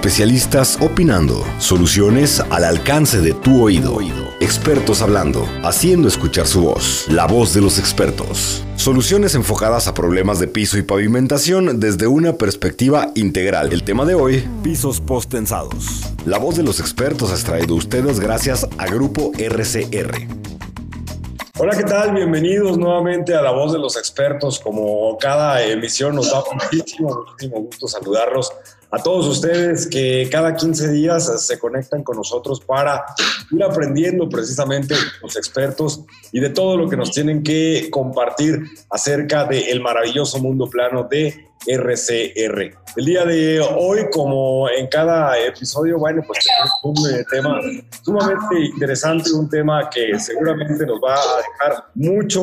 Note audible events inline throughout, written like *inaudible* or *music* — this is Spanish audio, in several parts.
Especialistas opinando. Soluciones al alcance de tu oído. Expertos hablando. Haciendo escuchar su voz. La voz de los expertos. Soluciones enfocadas a problemas de piso y pavimentación desde una perspectiva integral. El tema de hoy, pisos postensados. La voz de los expertos es traído a ustedes gracias a Grupo RCR. Hola, ¿qué tal? Bienvenidos nuevamente a La Voz de los Expertos. Como cada emisión nos da muchísimo, muchísimo gusto saludarlos a todos ustedes que cada 15 días se conectan con nosotros para ir aprendiendo precisamente los expertos y de todo lo que nos tienen que compartir acerca del maravilloso mundo plano de RCR. El día de hoy, como en cada episodio, bueno, pues tenemos un eh, tema sumamente interesante, un tema que seguramente nos va a dejar mucho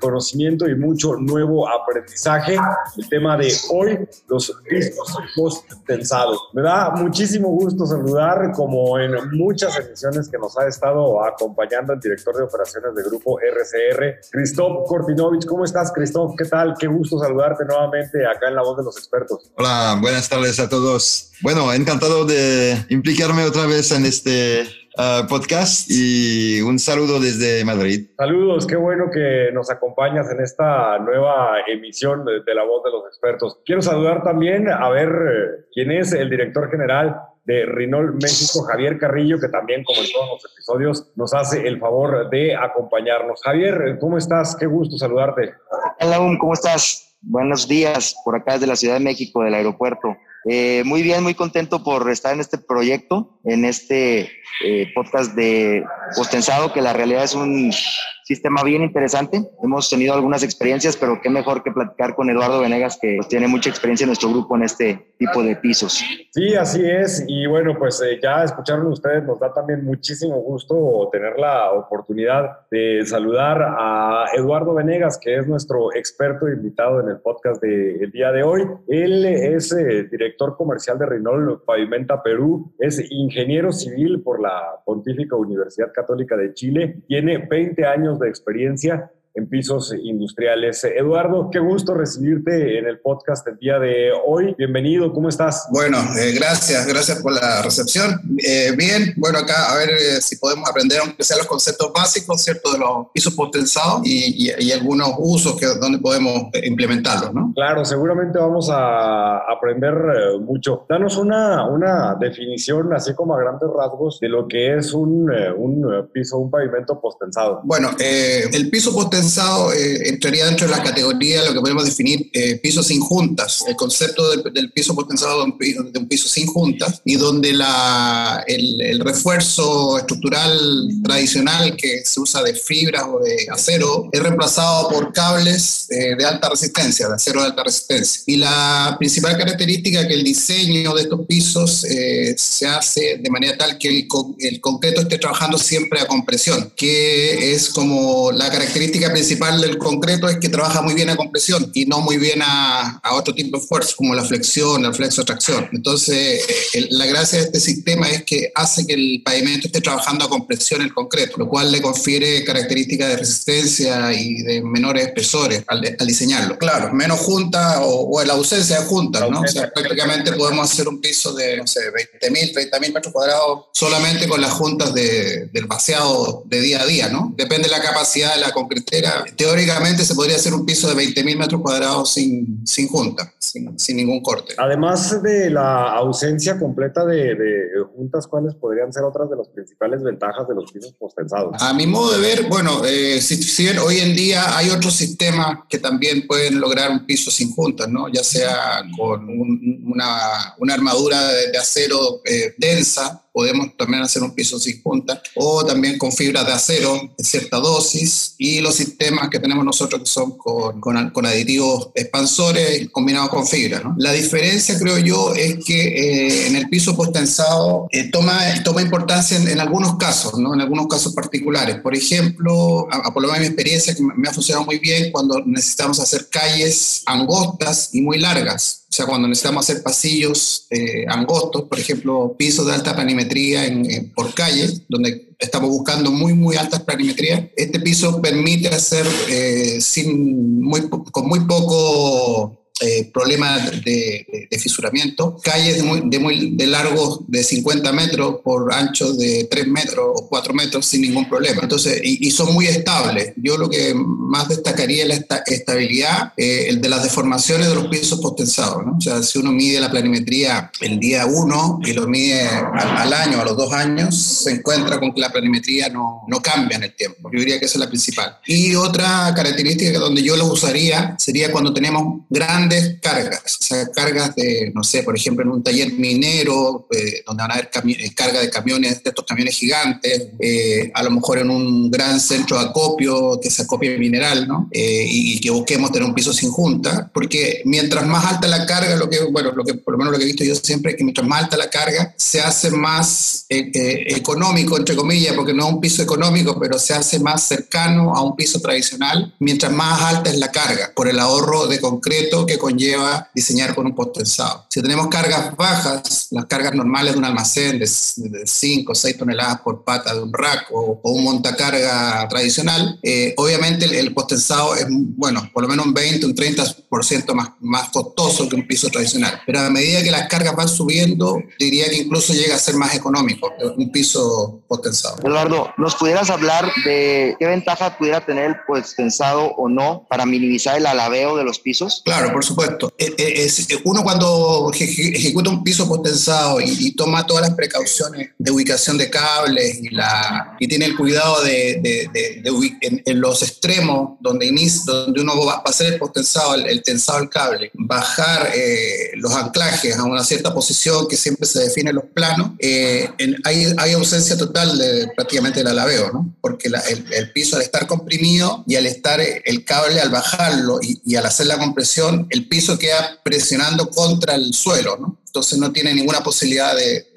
conocimiento y mucho nuevo aprendizaje. El tema de hoy, los riscos post-pensados. Me da muchísimo gusto saludar, como en muchas emisiones que nos ha estado acompañando el director de operaciones del grupo RCR, Christoph Kortinovich. ¿Cómo estás, Christoph? ¿Qué tal? Qué gusto saludarte nuevamente acá en la voz de los expertos. Hola, buenas tardes a todos. Bueno, encantado de implicarme otra vez en este uh, podcast y un saludo desde Madrid. Saludos, qué bueno que nos acompañas en esta nueva emisión de, de La Voz de los Expertos. Quiero saludar también a ver eh, quién es el director general de Rinol México, Javier Carrillo, que también, como en todos los episodios, nos hace el favor de acompañarnos. Javier, ¿cómo estás? Qué gusto saludarte. Hola, ¿cómo estás? Buenos días, por acá desde la Ciudad de México, del aeropuerto. Eh, muy bien, muy contento por estar en este proyecto, en este eh, podcast de Postensado, que la realidad es un sistema bien interesante. Hemos tenido algunas experiencias, pero qué mejor que platicar con Eduardo Venegas, que pues, tiene mucha experiencia en nuestro grupo en este tipo de pisos. Sí, así es. Y bueno, pues eh, ya escucharon ustedes, nos da también muchísimo gusto tener la oportunidad de saludar a Eduardo Venegas, que es nuestro experto invitado en el podcast del día de hoy. Él es eh, director comercial de Renault Pavimenta Perú, es ingeniero civil por la Pontífica Universidad Católica de Chile, tiene 20 años de experiencia en pisos industriales. Eduardo, qué gusto recibirte en el podcast el día de hoy. Bienvenido, ¿cómo estás? Bueno, eh, gracias, gracias por la recepción. Eh, bien, bueno, acá a ver eh, si podemos aprender, aunque sean los conceptos básicos, ¿cierto? De los pisos potenciados y, y, algunos usos que donde podemos implementarlos, ¿no? Claro, seguramente vamos a aprender mucho. Danos una, una definición, así como a grandes rasgos, de lo que es un, un piso, un pavimento postensado. Bueno, el piso postensado eh, entraría dentro de la categoría de lo que podemos definir eh, sin juntas, el concepto del, piso potensado de un piso, de un piso, sin juntas, y donde la, el, refuerzo estructural tradicional que se usa de fibras o de acero es reemplazado por cables eh, de alta resistencia, de acero de alta resistencia. Y la principal característica es que el diseño de estos pisos eh, se hace de manera tal que el, el concreto esté trabajando siempre a compresión, que es como la característica principal del concreto es que trabaja muy bien a compresión y no muy bien a, a otro tipo de esfuerzo, como la flexión, la flexo-tracción. Entonces, eh, la gracia de este sistema es que hace que el pavimento esté trabajando a compresión el concreto, lo cual le confiere características de resistencia y de menores espesores al, al diseñarlo. Claro, menos junta o, o la ausencia de juntas, ¿no? O sea, prácticamente podemos hacer un piso de, no sé, 20.000, 30.000 metros cuadrados solamente con las juntas de, del vaciado de día a día, ¿no? Depende de la capacidad de la concretera teóricamente se podría hacer un piso de 20.000 metros cuadrados sin, sin junta, sin, sin, ningún corte. Además de la ausencia completa de, de, juntas, ¿cuáles podrían ser otras de las principales ventajas de los pisos postensados? A mi modo de ver, bueno, eh, si, si, bien hoy en día hay otros sistemas que también pueden lograr un piso sin juntas, ¿no? Ya sea con un, una, una, armadura de, de acero eh, densa, podemos también hacer un piso sin punta, o también con fibras de acero en cierta dosis, y los sistemas que tenemos nosotros que son con, con, con aditivos expansores combinados con fibra. ¿no? La diferencia, creo yo, es que eh, en el piso postensado eh, toma, toma importancia en, en, algunos casos, ¿no? en algunos casos particulares. Por ejemplo, a, a por lo menos mi experiencia, que me ha funcionado muy bien cuando necesitamos hacer calles angostas y muy largas sea, cuando necesitamos hacer pasillos eh, angostos, por ejemplo, pisos de alta planimetría en, por calle, donde estamos buscando muy, muy altas planimetrías, este piso permite hacer eh, sin, muy, con muy poco eh, problemas de, fisuramiento, calles de, muy, de, muy, de largos de 50 metros por ancho de 3 metros o 4 metros sin ningún problema. Entonces, y, son muy estables. Yo lo que más destacaría es la estabilidad eh, el de las deformaciones de los pisos postensados. ¿no? O sea, si uno mide la planimetría el día 1 y lo mide al, año, a los dos años, se encuentra con que la planimetría no, no cambia en el tiempo. Yo diría que esa es la principal. Y otra característica donde yo lo usaría sería cuando tenemos grandes cargas, o sea, cargas de, no sé, por ejemplo, en un taller minero, eh, donde van a haber eh, carga de camiones, de estos camiones gigantes, eh, a lo mejor en un gran centro de acopio, que se acopie mineral, ¿no? y, que busquemos tener un piso sin junta, porque mientras más alta la carga, lo que, bueno, lo que por lo menos lo que he visto yo siempre es que mientras más alta la carga, se hace más económico, entre comillas, porque no es un piso económico, pero se hace más cercano a un piso tradicional, mientras más alta es la carga, por el ahorro de concreto que conlleva diseñar con un potensado. Si tenemos cargas bajas, las cargas normales de un almacén de 5 o 6 toneladas por pata de un rack o, un montacarga tradicional, eh, obviamente el, el, potensado es, bueno, por lo menos un 20, un 30% más, más costoso que un piso tradicional. Pero a medida que las cargas van subiendo, diría que incluso llega a ser más económico un piso potensado. Eduardo, ¿nos pudieras hablar de qué ventaja pudiera tener el potensado o no para minimizar el alabeo de los pisos? Claro, por supuesto. Eh, eh, eh, uno cuando ejecuta un piso potensado y, toma todas las precauciones de ubicación de cables y, la, y tiene el cuidado de, en, los extremos donde, inicia, donde uno va a hacer el potensado, el, tensado del cable, bajar los anclajes a una cierta posición que siempre se define en los planos, hay, hay, ausencia total de prácticamente el alabeo, ¿no? porque el, piso al estar comprimido y al estar el cable al bajarlo y al hacer la compresión, el piso queda presionando contra el suelo, ¿no? entonces no tiene ninguna posibilidad de,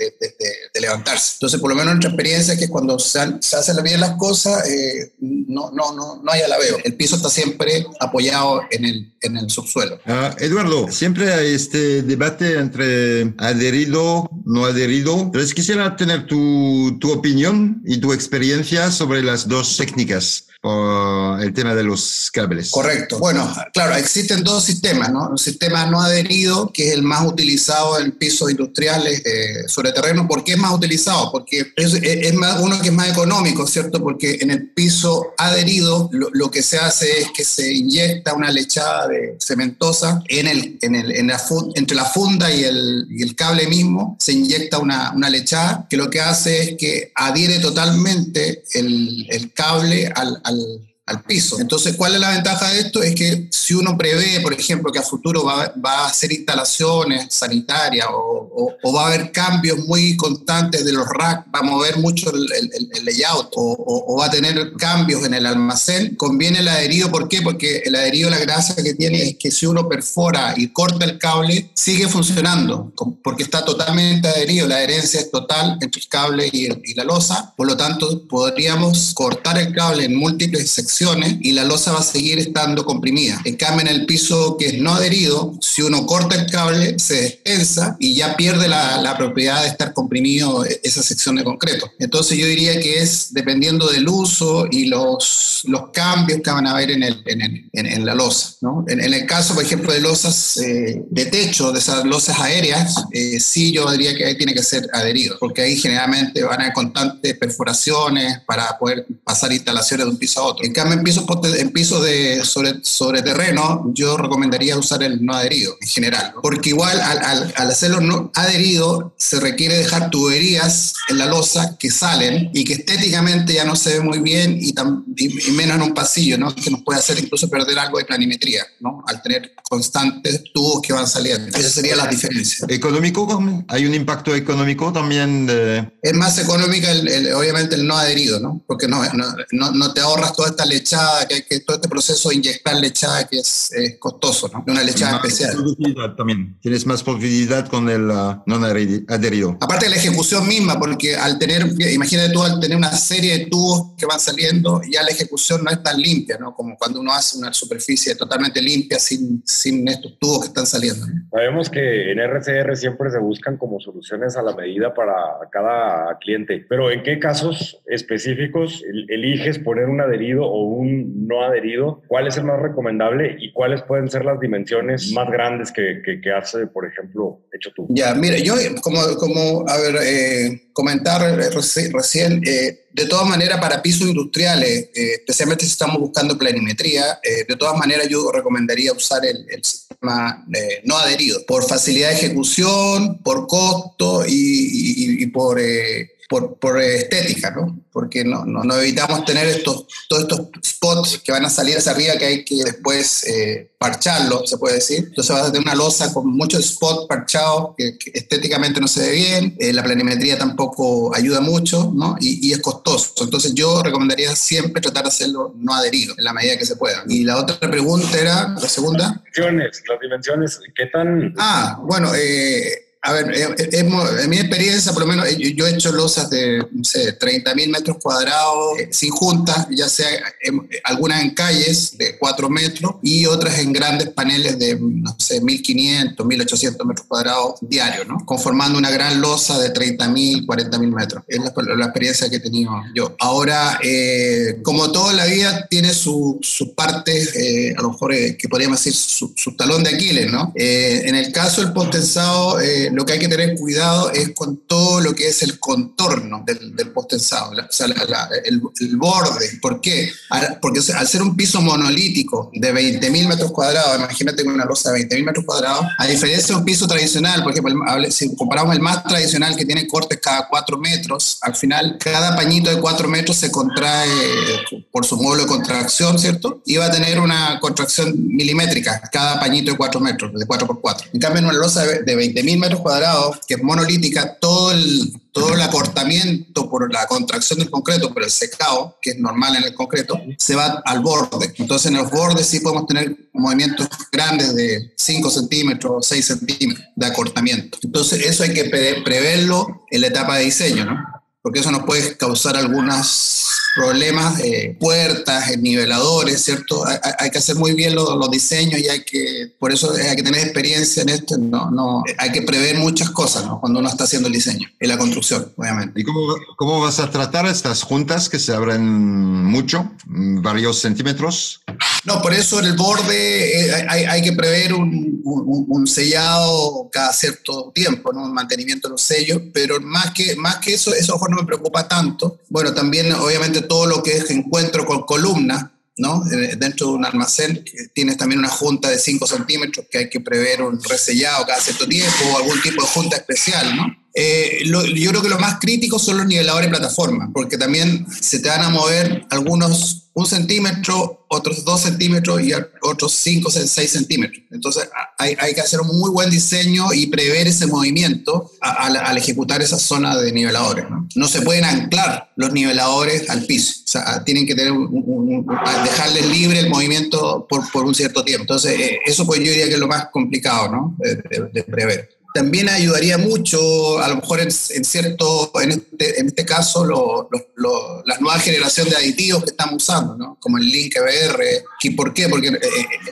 levantarse. Entonces, por lo menos nuestra experiencia es que cuando se, hacen bien las cosas, eh, no, no, no, no hay alabeo. El piso está siempre apoyado en el, subsuelo. Ah, Eduardo, siempre hay este debate entre adherido, no adherido. Entonces, quisiera tener tu opinión y tu experiencia sobre las dos técnicas el tema de los cables. Correcto. Bueno, claro, existen dos sistemas, ¿no? Un sistema no adherido, que es el más utilizado en pisos industriales eh, sobre terreno. ¿Por qué es más utilizado? Porque es, más, uno que es más económico, ¿cierto? Porque en el piso adherido lo, que se hace es que se inyecta una lechada de cementosa en el, en el, en la entre la funda y el, y el cable mismo, se inyecta una, una, lechada que lo que hace es que adhiere totalmente el, el cable al, and piso. Entonces, ¿cuál es la ventaja de esto? Es que si uno prevé, por ejemplo, que a futuro va, a hacer instalaciones sanitarias o, va a haber cambios muy constantes de los racks, va a mover mucho el, layout o, va a tener cambios en el almacén, conviene el adherido. ¿Por qué? Porque el adherido, la gracia que tiene es que si uno perfora y corta el cable, sigue funcionando, porque está totalmente adherido. La adherencia es total entre el cable y, y la losa. Por lo tanto, podríamos cortar el cable en múltiples secciones y la losa va a seguir estando comprimida. En cambio, en el piso que es no adherido, si uno corta el cable, se despensa y ya pierde la, la propiedad de estar comprimido esa sección de concreto. Entonces yo diría que es dependiendo del uso y los, los cambios que van a haber en, el, en, en, la losa. ¿no? En, el caso, por ejemplo, de losas eh, de techo, de esas losas aéreas, eh, sí yo diría que ahí tiene que ser adherido, porque ahí generalmente van a haber constantes perforaciones para poder pasar instalaciones de un piso a otro. En cambio, en pisos, en pisos de sobre, sobre terreno, yo recomendaría usar el no adherido en general, porque igual al, al, hacerlo no adherido, se requiere dejar tuberías en la losa que salen y que estéticamente ya no se ve muy bien y, y, menos en un pasillo, ¿no? que nos puede hacer incluso perder algo de planimetría, ¿no? al tener constantes tubos que van saliendo. Esa sería la diferencia. ¿Económico? ¿Hay un impacto económico también? Es más económica, el, obviamente, el no adherido, ¿no? porque no, no, no, te ahorras toda esta lechada, que, que todo este proceso de inyectar lechada que es, costoso, ¿no? una lechada especial. También. Tienes más profundidad con el uh, no adherido. Aparte de la ejecución misma, porque al tener, imagínate tú, al tener una serie de tubos que van saliendo, ya la ejecución no es tan limpia, ¿no? Como cuando uno hace una superficie totalmente limpia sin, sin estos tubos que están saliendo. Sabemos que en RCR siempre se buscan como soluciones a la medida para cada cliente, pero ¿en qué casos específicos eliges poner un adherido o un no adherido, ¿cuál es el más recomendable y cuáles pueden ser las dimensiones más grandes que, hace, por ejemplo, hecho tú? Ya, mira, yo como, como a ver, eh, comentar recién, eh, de todas maneras, para pisos industriales, eh, especialmente si estamos buscando planimetría, de todas maneras yo recomendaría usar el, sistema no adherido, por facilidad de ejecución, por costo y por por, por estética, ¿no? Porque no, no, evitamos tener estos, todos estos spots que van a salir hacia arriba que hay que después eh, parcharlo, se puede decir. Entonces vas a tener una losa con muchos spots parchados que, estéticamente no se ve bien, eh, la planimetría tampoco ayuda mucho, ¿no? Y, y, es costoso. Entonces yo recomendaría siempre tratar de hacerlo no adherido, en la medida que se pueda. Y la otra pregunta era, la segunda. Dimensiones, las dimensiones, ¿qué tan...? Ah, bueno, eh, a ver, eh, eh, en mi experiencia, por lo menos, eh, yo he hecho losas de, no sé, 30 mil metros cuadrados, sin juntas, ya sea algunas en calles de 4 metros y otras en grandes paneles de, no sé, 1500, 1800 metros cuadrados diarios, ¿no? Conformando una gran losa de 30 mil, 40 mil metros. Es la, experiencia que he tenido yo. Ahora, como toda la vida, tiene sus su partes, a lo mejor que podríamos decir su, talón de Aquiles, ¿no? en el caso del potensado, lo que hay que tener cuidado es con todo lo que es el contorno del, del o sea, el, borde. ¿Por qué? Porque al ser un piso monolítico de 20.000 metros cuadrados, imagínate una losa de 20.000 metros cuadrados, a diferencia de un piso tradicional, por ejemplo, si comparamos el más tradicional que tiene cortes cada 4 metros, al final cada pañito de 4 metros se contrae por su módulo de contracción, ¿cierto? Y va a tener una contracción milimétrica cada pañito de 4 metros, de 4 por 4. En cambio, en una losa de 20.000 metros cuadrados, que es monolítica, todo el, todo el acortamiento por la contracción del concreto, por el secado, que es normal en el concreto, se va al borde. Entonces en los bordes sí podemos tener movimientos grandes de 5 centímetros, 6 centímetros de acortamiento. Entonces eso hay que preverlo en la etapa de diseño, ¿no? Porque eso nos puede causar algunas problemas, eh, puertas, niveladores, ¿cierto? Hay, que hacer muy bien los, los, diseños y hay que, por eso hay que tener experiencia en esto, no, no, hay que prever muchas cosas, ¿no? Cuando uno está haciendo el diseño y la construcción, obviamente. ¿Y cómo, cómo vas a tratar estas juntas que se abren mucho, varios centímetros? No, por eso en el borde eh, hay, hay, que prever un, un, sellado cada cierto tiempo, ¿no? Un mantenimiento de los sellos, pero más que, más que eso, eso no me preocupa tanto. Bueno, también obviamente todo lo que es encuentro con columnas, ¿no? Eh, dentro de un almacén tienes también una junta de 5 centímetros que hay que prever un resellado cada cierto tiempo o algún tipo de junta especial, ¿no? Eh, yo creo que lo más crítico son los niveladores de plataforma, porque también se te van a mover algunos un centímetro, otros dos centímetros y otros cinco, seis centímetros. Entonces hay, que hacer un muy buen diseño y prever ese movimiento al, ejecutar esa zona de niveladores. ¿no? se pueden anclar los niveladores al piso, o sea, tienen que tener un, dejarles libre el movimiento por, por, un cierto tiempo. Entonces eh, eso pues yo diría que es lo más complicado ¿no? de prever también ayudaría mucho, a lo mejor en, cierto, en este, en este caso, lo, la nueva generación de aditivos que estamos usando, ¿no? como el Link EBR. ¿Y por qué? Porque eh,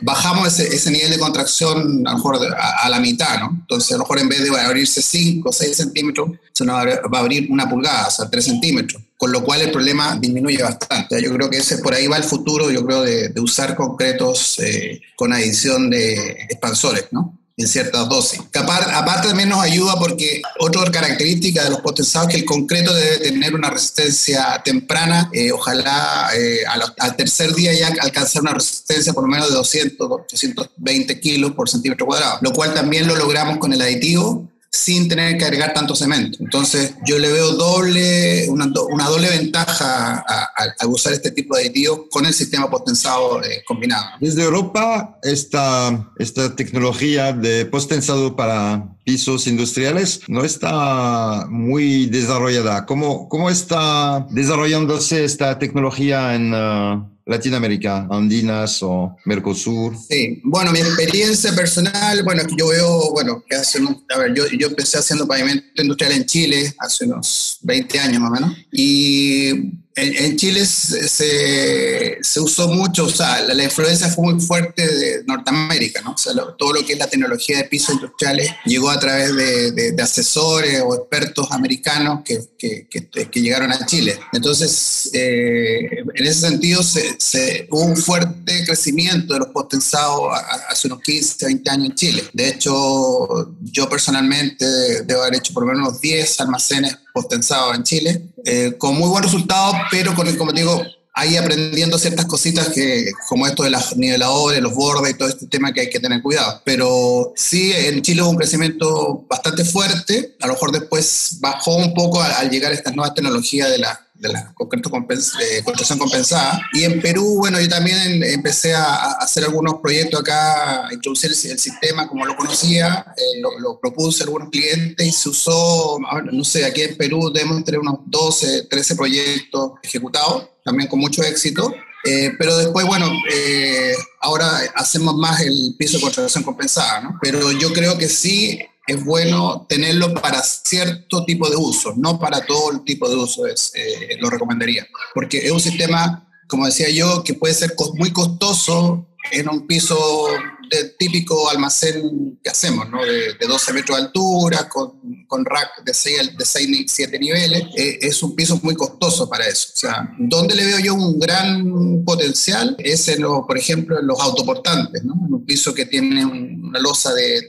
bajamos ese, ese, nivel de contracción a lo mejor a, la mitad, ¿no? Entonces, a lo mejor en vez de abrirse 5 o 6 centímetros, se nos va a abrir una pulgada, o sea, 3 centímetros con lo cual el problema disminuye bastante. Yo creo que ese por ahí va el futuro, yo creo, de, usar concretos eh, con adición de expansores, ¿no? En ciertas dosis. aparte también nos ayuda porque otra característica de los potenciados es que el concreto debe tener una resistencia temprana, eh, ojalá eh, al tercer día ya alcanzar una resistencia por lo menos de 200, 220 kilos por centímetro cuadrado, lo cual también lo logramos con el aditivo sin tener que agregar tanto cemento. Entonces, yo le veo doble, una, una doble ventaja a, usar este tipo de aditivos con el sistema potenzado eh, combinado. Desde Europa, esta, esta tecnología de potenzado para pisos industriales no está muy desarrollada. ¿Cómo, cómo está desarrollándose esta tecnología en... Uh, Latinoamérica, Andinas o Mercosur? Sí, bueno, mi experiencia personal, bueno, yo veo, bueno, que hace, a ver, yo, yo empecé haciendo pavimento industrial en Chile hace unos 20 años más o menos, y en, Chile se, se, usó mucho, o sea, la, influencia fue muy fuerte de Norteamérica, ¿no? O sea, todo lo que es la tecnología de pisos industriales llegó a través de, asesores o expertos americanos que, que, que, llegaron a Chile. Entonces, eh, en ese sentido, se, se, hubo un fuerte crecimiento de los potenciados hace unos 15, 20 años en Chile. De hecho, yo personalmente debo haber hecho por lo menos 10 almacenes potenciados en Chile, eh, con muy buen resultado, pero con, como digo, ahí aprendiendo ciertas cositas que, como esto de las niveladores, los bordes y todo este tema que hay que tener cuidado. Pero sí, en Chile hubo un crecimiento bastante fuerte, a lo mejor después bajó un poco al llegar estas nuevas tecnologías de la de la construcción compensada. Y en Perú, bueno, yo también empecé a, hacer algunos proyectos acá, a introducir el, sistema como lo conocía, eh, lo, propuse a algunos clientes y se usó, no sé, aquí en Perú debemos tener unos 12, 13 proyectos ejecutados, también con mucho éxito. Eh, pero después, bueno, eh, ahora hacemos más el piso de construcción compensada, ¿no? Pero yo creo que sí es bueno tenerlo para cierto tipo de uso, no para todo el tipo de uso, eh, lo recomendaría. Porque es un sistema, como decía yo, que puede ser muy costoso en un piso de típico almacén que hacemos, ¿no? de, 12 metros de altura, con, con rack de 6, de 6 7 niveles, eh, es un piso muy costoso para eso. O sea, donde le veo yo un gran potencial es, en lo, por ejemplo, en los autoportantes, ¿no? en un piso que tiene una losa de,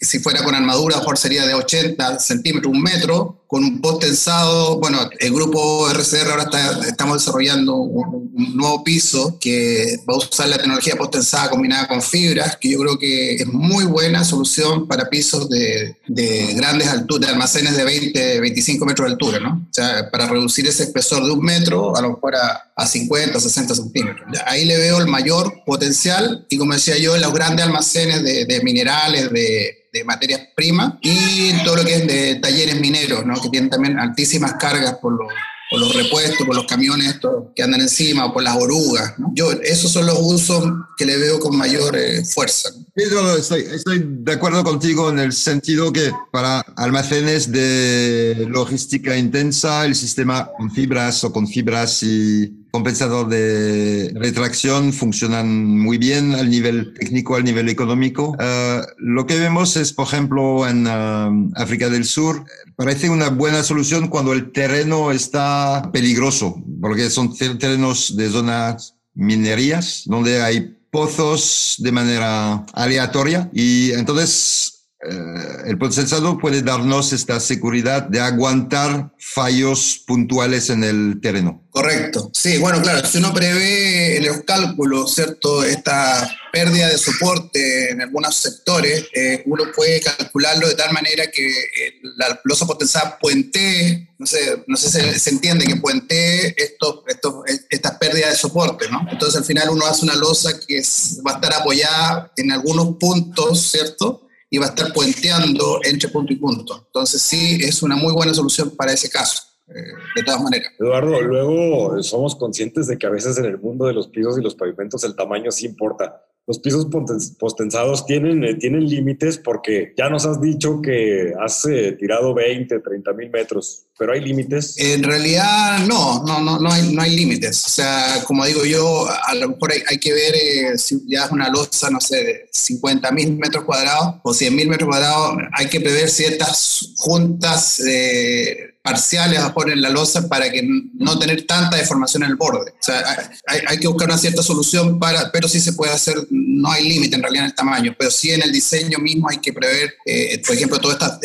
si fuera con armadura, mejor sería de 80 centímetros, un metro, con un post tensado. Bueno, el grupo RCR ahora está, estamos desarrollando un, nuevo piso que va a usar la tecnología post tensada combinada con fibras, que yo creo que es muy buena solución para pisos de, de grandes alturas, de almacenes de 20, 25 metros de altura, ¿no? O sea, para reducir ese espesor de un metro, a lo mejor a, a 50, 60 centímetros. Ahí le veo el mayor potencial y como decía yo, en los grandes almacenes de minerales, de de materias primas y todo lo que es de talleres mineros, ¿no? que tienen también altísimas cargas por los, por los repuestos, por los camiones estos que andan encima o por las orugas. ¿no? Yo, esos son los usos que le veo con mayor eh, fuerza. estoy, estoy, de acuerdo contigo en el sentido que para almacenes de logística intensa, el sistema con fibras o con fibras y compensador de retracción funcionan muy bien al nivel técnico, al nivel económico. Eh, lo que vemos es, por ejemplo, en eh, África del Sur, parece una buena solución cuando el terreno está peligroso, porque son terrenos de zonas minerías, donde hay pozos de manera aleatoria y entonces el procesado puede darnos esta seguridad de aguantar fallos puntuales en el terreno. Correcto. Sí, bueno, claro, si uno prevé en los cálculos, ¿cierto? Esta pérdida de soporte en algunos sectores, eh, uno puede calcularlo de tal manera que eh, la losa potencial puente, no sé, no sé si se, entiende que puente estos, estos, estas pérdidas de soporte, ¿no? Entonces al final uno hace una losa que va a estar apoyada en algunos puntos, ¿cierto? Y va a estar puenteando entre punto y punto. Entonces sí, es una muy buena solución para ese caso. Eh, de todas maneras. Eduardo, luego somos conscientes de que a veces en el mundo de los pisos y los pavimentos el tamaño sí importa los pisos postensados tienen, eh, tienen límites porque ya nos has dicho que has eh, tirado 20, 30 mil metros, pero hay límites. En realidad no, no, no, no hay, no hay límites. O sea, como digo yo, a lo mejor hay, que ver eh, si ya es una losa, no sé, de 50 mil metros cuadrados o 100 mil metros cuadrados, hay que prever ciertas juntas parciales a poner en la losa para que no tener tanta deformación en el borde. O sea, hay, hay, que buscar una cierta solución para, pero sí se puede hacer, no hay límite en realidad en el tamaño, pero sí en el diseño mismo hay que prever, eh, por ejemplo, todas estas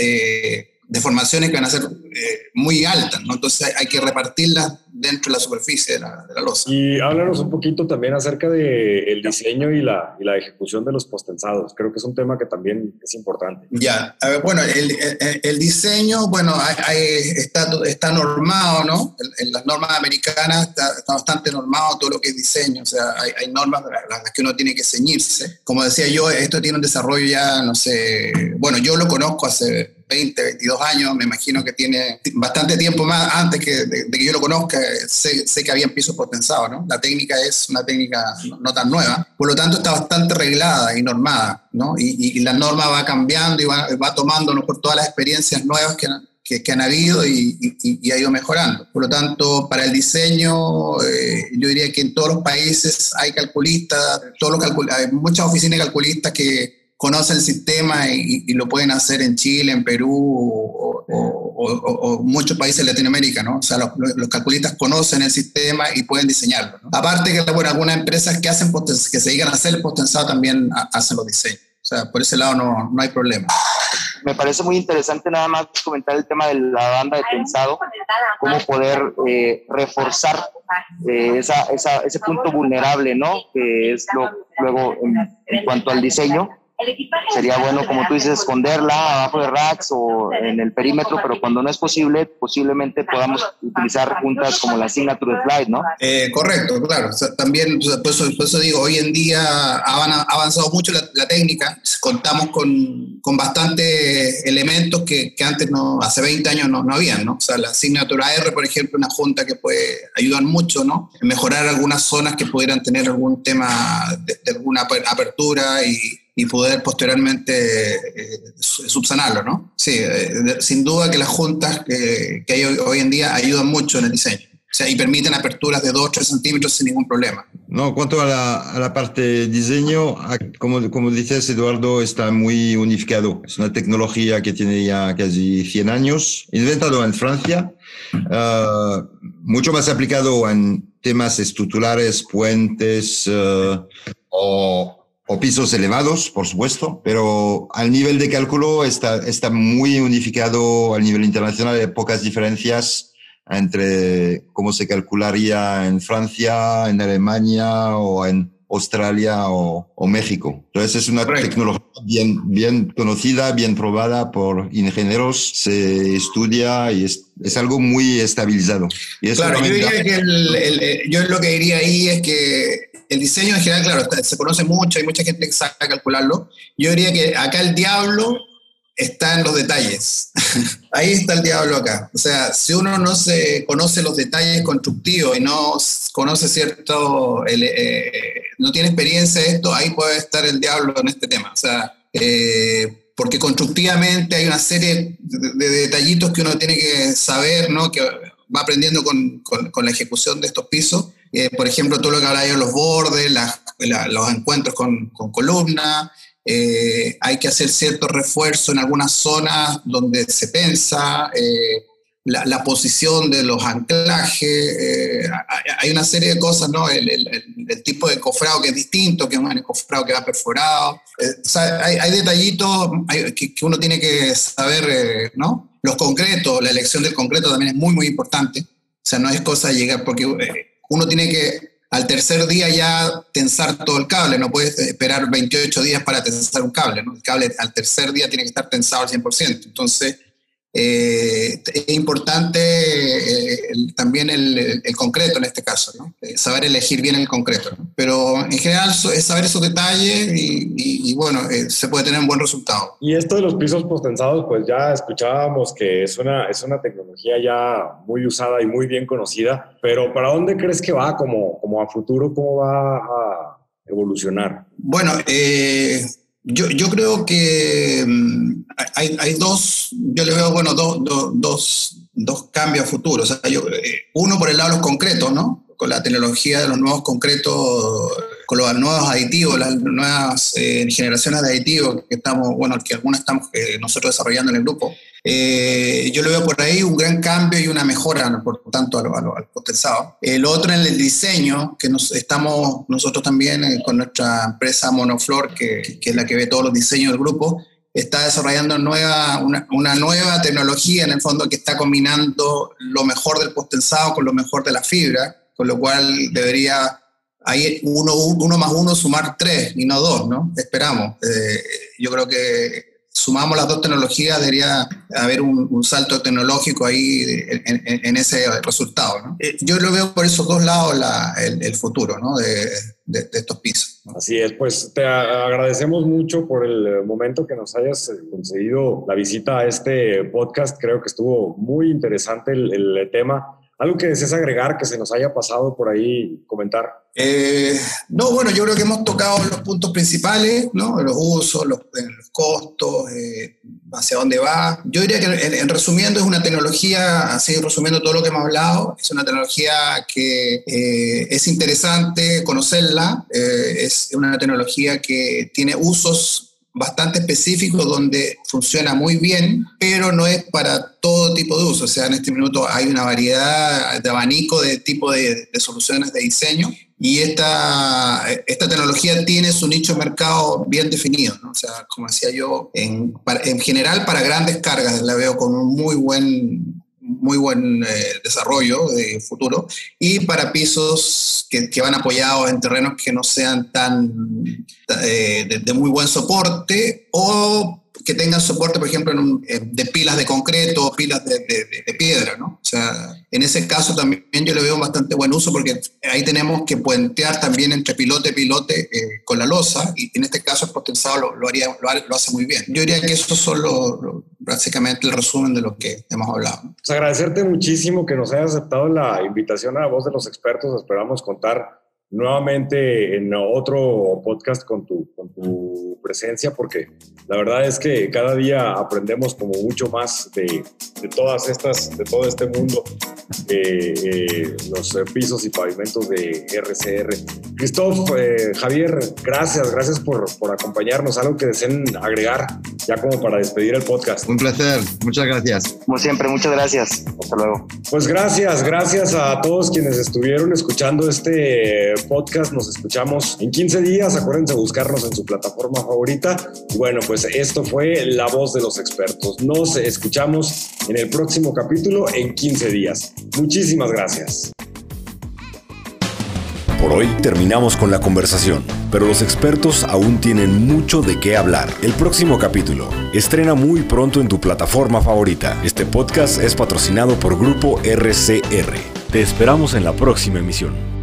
eh, deformaciones que van a ser eh, muy altas, ¿no? Entonces hay, que repartirlas dentro de la superficie de la, de losa. Y háblanos un poquito también acerca del el diseño y la, y la ejecución de los postensados. Creo que es un tema que también es importante. Ya, a ver, bueno, el, el, diseño, bueno, hay, está, está normado, ¿no? En, las normas americanas está, está, bastante normado todo lo que es diseño, o sea, hay, hay normas las que uno tiene que ceñirse. Como decía yo, esto tiene un desarrollo ya, no sé, bueno, yo lo conozco hace 20, 22 años, me imagino que tiene bastante tiempo más antes que, de, que yo lo conozca, sé, sé que habían pisos potenciados, ¿no? La técnica es una técnica no, tan nueva, por lo tanto está bastante reglada y normada, ¿no? Y, y, la norma va cambiando y va, va tomando ¿no? por todas las experiencias nuevas que, que, han habido y, ha ido mejorando. Por lo tanto, para el diseño, eh, yo diría que en todos los países hay calculistas, todos los hay muchas oficinas de calculistas que conocen el sistema y, lo pueden hacer en Chile, en Perú o, muchos países de Latinoamérica, ¿no? O sea, los, calculistas conocen el sistema y pueden diseñarlo. Aparte que, bueno, algunas empresas que, hacen que se dedican a hacer el potenzado también hacen los diseños. O sea, por ese lado no, no hay problema. Me parece muy interesante nada más comentar el tema de la banda de tensado, cómo poder eh, reforzar eh, esa, esa, ese punto vulnerable, ¿no? Que es lo, luego en cuanto al diseño, Sería bueno, como tú dices, esconderla abajo de racks o en el perímetro, pero cuando no es posible, posiblemente podamos utilizar juntas como la signature slide, ¿no? Eh, correcto, claro. también, por eso, digo, hoy en día ha avanzado mucho la, técnica. Contamos con, con bastantes elementos que, que, antes, no, hace 20 años, no, no habían, ¿no? O sea, la signature AR, por ejemplo, una junta que puede ayudar mucho, ¿no? mejorar algunas zonas que pudieran tener algún tema de, de alguna apertura y y poder posteriormente eh, subsanarlo, ¿no? Sí, eh, sin duda que las juntas que, que hay hoy, en día ayudan mucho en el diseño. O sea, y permiten aperturas de 2 o 3 centímetros sin ningún problema. No, cuanto a la, a la parte diseño, como, como dices, Eduardo, está muy unificado. Es una tecnología que tiene ya casi 100 años, inventado en Francia, uh, mucho más aplicado en temas estructurales, puentes uh, o o pisos elevados, por supuesto, pero al nivel de cálculo está, está muy unificado al nivel internacional, hay pocas diferencias entre cómo se calcularía en Francia, en Alemania o en Australia o, México. Entonces es una tecnología bien, bien conocida, bien probada por ingenieros, se estudia y es, es algo muy estabilizado. Y claro, yo, diría que yo lo que diría ahí es que el diseño en general, claro, se conoce mucho, hay mucha gente que sabe calcularlo. Yo diría que acá el diablo está en los detalles. *laughs* Ahí está el diablo acá. O sea, si uno no se conoce los detalles constructivos y no conoce cierto, eh, no tiene experiencia de esto, ahí puede estar el diablo en este tema. O sea, eh, porque constructivamente hay una serie de, detallitos que uno tiene que saber, ¿no? Que va aprendiendo con, con la ejecución de estos pisos eh, por ejemplo, todo lo que hablaba los bordes, los encuentros con, con columnas, eh, hay que hacer cierto refuerzo en algunas zonas donde se pensa, eh, la, posición de los anclajes, hay una serie de cosas, ¿no? El, tipo de cofrado que es distinto, que es un cofrado que va perforado. O sea, hay, detallitos que, que, uno tiene que saber, ¿no? Los concretos, la elección del concreto también es muy, muy importante. O sea, no es cosa de llegar, porque uno tiene que al tercer día ya tensar todo el cable, no puedes esperar 28 días para tensar un cable, ¿no? El cable al tercer día tiene que estar tensado al 100%. Entonces, eh, es importante eh, también el, concreto en este caso, ¿no? Eh, saber elegir bien el concreto. Pero en general es saber esos detalles y, bueno, se puede tener un buen resultado. Y esto de los pisos postensados, pues ya escuchábamos que es una, es una tecnología ya muy usada y muy bien conocida, pero ¿para dónde crees que va como, como a futuro? ¿Cómo va a evolucionar? Bueno, yo, yo creo que mm, hay, hay, dos, yo le veo, bueno, dos, dos, dos cambios futuros. Eh, uno por el lado de los concretos, ¿no? Con la tecnología de los nuevos concretos, con los nuevos aditivos, las nuevas eh, generaciones de aditivos que estamos, bueno, que algunas estamos eh, nosotros desarrollando en el grupo. Eh, yo le veo por ahí un gran cambio y una mejora, por tanto, al, al, potenzado. El otro en el diseño, que nos, estamos nosotros también eh, con nuestra empresa Monoflor, que, que, es la que ve todos los diseños del grupo, está desarrollando nueva, una, una, nueva tecnología en el fondo que está combinando lo mejor del potenzado con lo mejor de la fibra, con lo cual debería ahí uno, uno más uno sumar tres y no dos, ¿no? Esperamos. Eh, yo creo que sumamos las dos tecnologías, debería haber un, salto tecnológico ahí en, ese resultado. ¿no? Eh, yo lo veo por esos dos lados el, futuro ¿no? de, de, estos pisos. Así es, pues te agradecemos mucho por el momento que nos hayas conseguido la visita a este podcast. Creo que estuvo muy interesante el, el tema ¿Algo que desees agregar que se nos haya pasado por ahí comentar? Eh, no, bueno, yo creo que hemos tocado los puntos principales, ¿no? Los usos, los, eh, costos, eh, hacia dónde va. Yo diría que en, resumiendo es una tecnología, así resumiendo todo lo que hemos hablado, es una tecnología que es interesante conocerla, es una tecnología que tiene usos bastante específico donde funciona muy bien, pero no es para todo tipo de uso. O sea, en este minuto hay una variedad de abanico de tipo de, soluciones de diseño y esta, esta tecnología tiene su nicho de mercado bien definido. O sea, como decía yo, en general para grandes cargas la veo con un muy buen muy buen eh, desarrollo de futuro. Y para pisos que, van apoyados en terrenos que no sean tan eh, de, de, muy buen soporte o que tengan soporte, por ejemplo, en de pilas de concreto o pilas de, de, piedra, ¿no? O sea, en ese caso también yo le veo bastante buen uso porque ahí tenemos que puentear también entre pilote y pilote eh, con la losa y en este caso el potenciado lo, haría, lo, hace muy bien. Yo diría que eso son básicamente el resumen de lo que hemos hablado. Pues agradecerte muchísimo que nos hayas aceptado la invitación a la voz de los expertos. Esperamos contar nuevamente en otro podcast con tu, con tu presencia, porque la verdad es que cada día aprendemos como mucho más de, todas estas, de todo este mundo, eh, los pisos y pavimentos de RCR. Cristóf, eh, Javier, gracias, gracias por, por acompañarnos. Algo que deseen agregar ya como para despedir el podcast. Un placer, muchas gracias. Como siempre, muchas gracias. Hasta luego. Pues gracias, gracias a todos quienes estuvieron escuchando este podcast. Nos escuchamos en 15 días. Acuérdense buscarnos en su plataforma favorita. Y bueno, pues esto fue La Voz de los Expertos. Nos escuchamos en el próximo capítulo en 15 días. Muchísimas gracias. Por hoy terminamos con la conversación, pero los expertos aún tienen mucho de qué hablar. El próximo capítulo estrena muy pronto en tu plataforma favorita. Este podcast es patrocinado por Grupo RCR. Te esperamos en la próxima emisión.